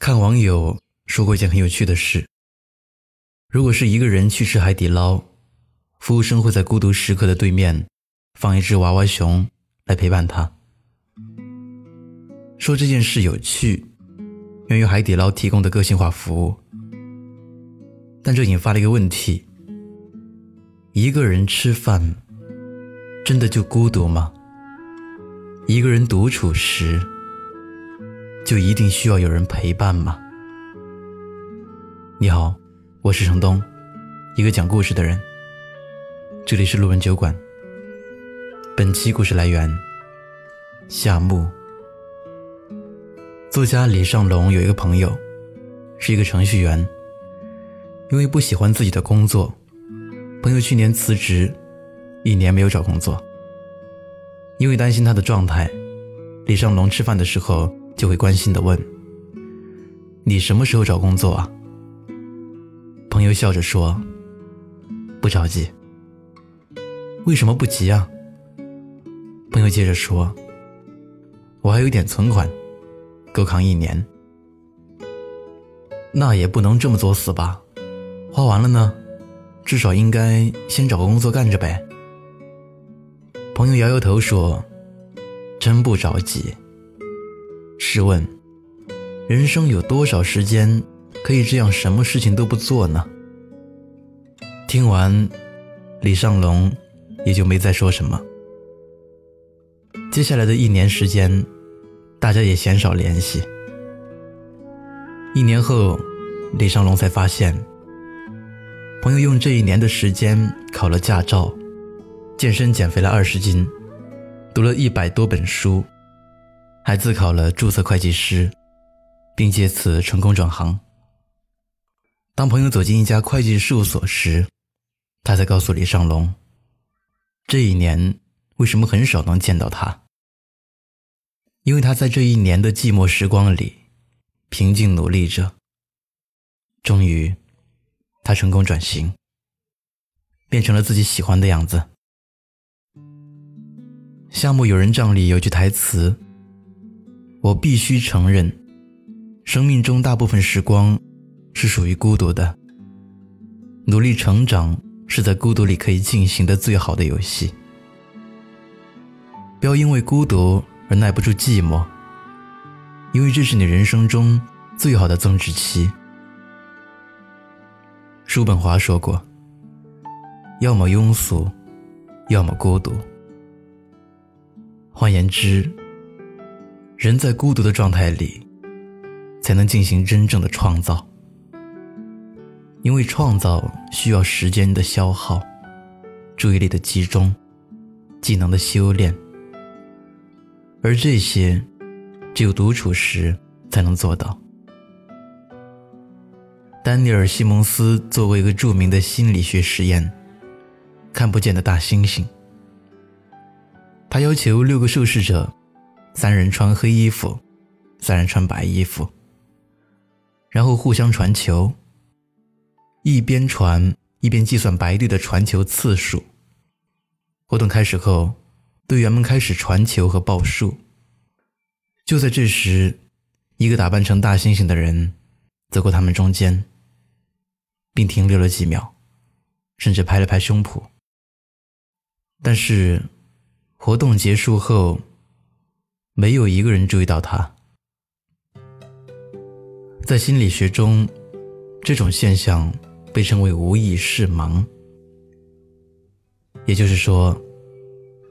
看网友说过一件很有趣的事：如果是一个人去吃海底捞，服务生会在孤独时刻的对面放一只娃娃熊来陪伴他。说这件事有趣，源于海底捞提供的个性化服务，但这引发了一个问题：一个人吃饭真的就孤独吗？一个人独处时。就一定需要有人陪伴吗？你好，我是程东，一个讲故事的人。这里是路人酒馆。本期故事来源：夏木。作家李尚龙有一个朋友，是一个程序员。因为不喜欢自己的工作，朋友去年辞职，一年没有找工作。因为担心他的状态，李尚龙吃饭的时候。就会关心的问：“你什么时候找工作啊？”朋友笑着说：“不着急。”为什么不急啊？朋友接着说：“我还有点存款，够扛一年。”那也不能这么作死吧？花完了呢，至少应该先找个工作干着呗。朋友摇摇头说：“真不着急。”试问，人生有多少时间可以这样什么事情都不做呢？听完，李尚龙也就没再说什么。接下来的一年时间，大家也鲜少联系。一年后，李尚龙才发现，朋友用这一年的时间考了驾照，健身减肥了二十斤，读了一百多本书。还自考了注册会计师，并借此成功转行。当朋友走进一家会计事务所时，他才告诉李尚龙，这一年为什么很少能见到他。因为他在这一年的寂寞时光里，平静努力着。终于，他成功转型，变成了自己喜欢的样子。项目有人帐里有句台词。我必须承认，生命中大部分时光是属于孤独的。努力成长是在孤独里可以进行的最好的游戏。不要因为孤独而耐不住寂寞，因为这是你人生中最好的增值期。叔本华说过：“要么庸俗，要么孤独。”换言之。人在孤独的状态里，才能进行真正的创造。因为创造需要时间的消耗、注意力的集中、技能的修炼，而这些只有独处时才能做到。丹尼尔·西蒙斯做过一个著名的心理学实验——看不见的大猩猩。他要求六个受试者。三人穿黑衣服，三人穿白衣服，然后互相传球。一边传一边计算白队的传球次数。活动开始后，队员们开始传球和报数。就在这时，一个打扮成大猩猩的人走过他们中间，并停留了几秒，甚至拍了拍胸脯。但是，活动结束后。没有一个人注意到他。在心理学中，这种现象被称为无意识盲。也就是说，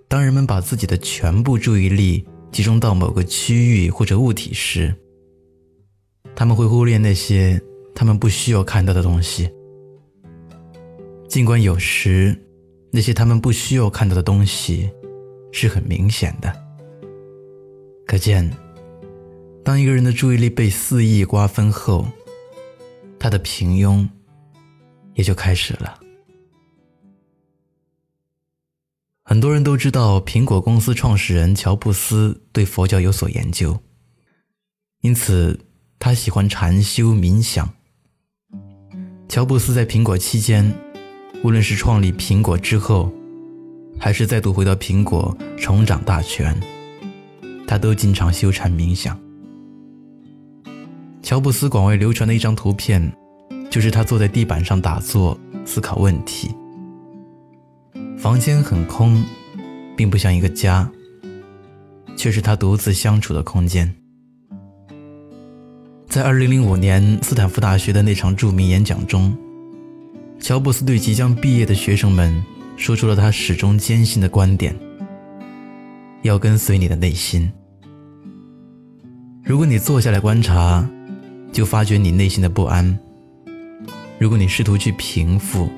当人们把自己的全部注意力集中到某个区域或者物体时，他们会忽略那些他们不需要看到的东西。尽管有时，那些他们不需要看到的东西是很明显的。可见，当一个人的注意力被肆意瓜分后，他的平庸也就开始了。很多人都知道，苹果公司创始人乔布斯对佛教有所研究，因此他喜欢禅修冥想。乔布斯在苹果期间，无论是创立苹果之后，还是再度回到苹果重掌大权。他都经常修禅冥想。乔布斯广为流传的一张图片，就是他坐在地板上打坐思考问题。房间很空，并不像一个家，却是他独自相处的空间。在2005年斯坦福大学的那场著名演讲中，乔布斯对即将毕业的学生们说出了他始终坚信的观点：要跟随你的内心。如果你坐下来观察，就发觉你内心的不安；如果你试图去平复，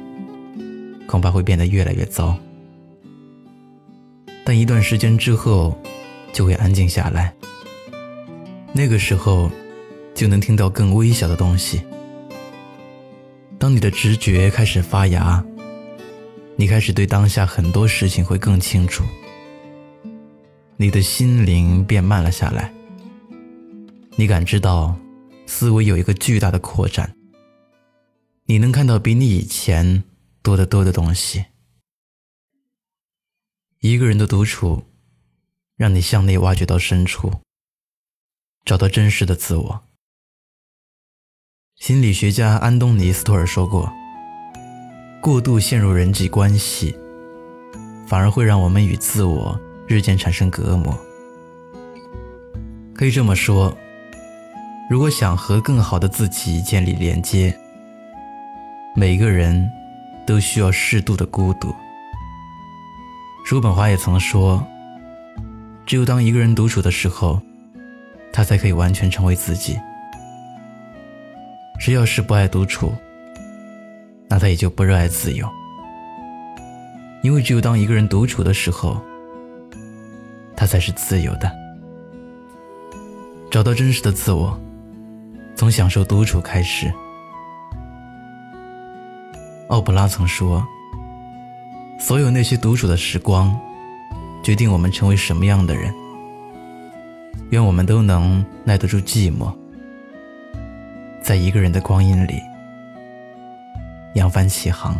恐怕会变得越来越糟。但一段时间之后，就会安静下来。那个时候。就能听到更微小的东西。当你的直觉开始发芽，你开始对当下很多事情会更清楚。你的心灵变慢了下来，你感知到思维有一个巨大的扩展。你能看到比你以前多得多的东西。一个人的独处，让你向内挖掘到深处，找到真实的自我。心理学家安东尼·斯托尔说过：“过度陷入人际关系，反而会让我们与自我日渐产生隔膜。”可以这么说，如果想和更好的自己建立连接，每个人都需要适度的孤独。叔本华也曾说：“只有当一个人独处的时候，他才可以完全成为自己。”谁要是不爱独处，那他也就不热爱自由。因为只有当一个人独处的时候，他才是自由的。找到真实的自我，从享受独处开始。奥普拉曾说：“所有那些独处的时光，决定我们成为什么样的人。”愿我们都能耐得住寂寞。在一个人的光阴里，扬帆起航。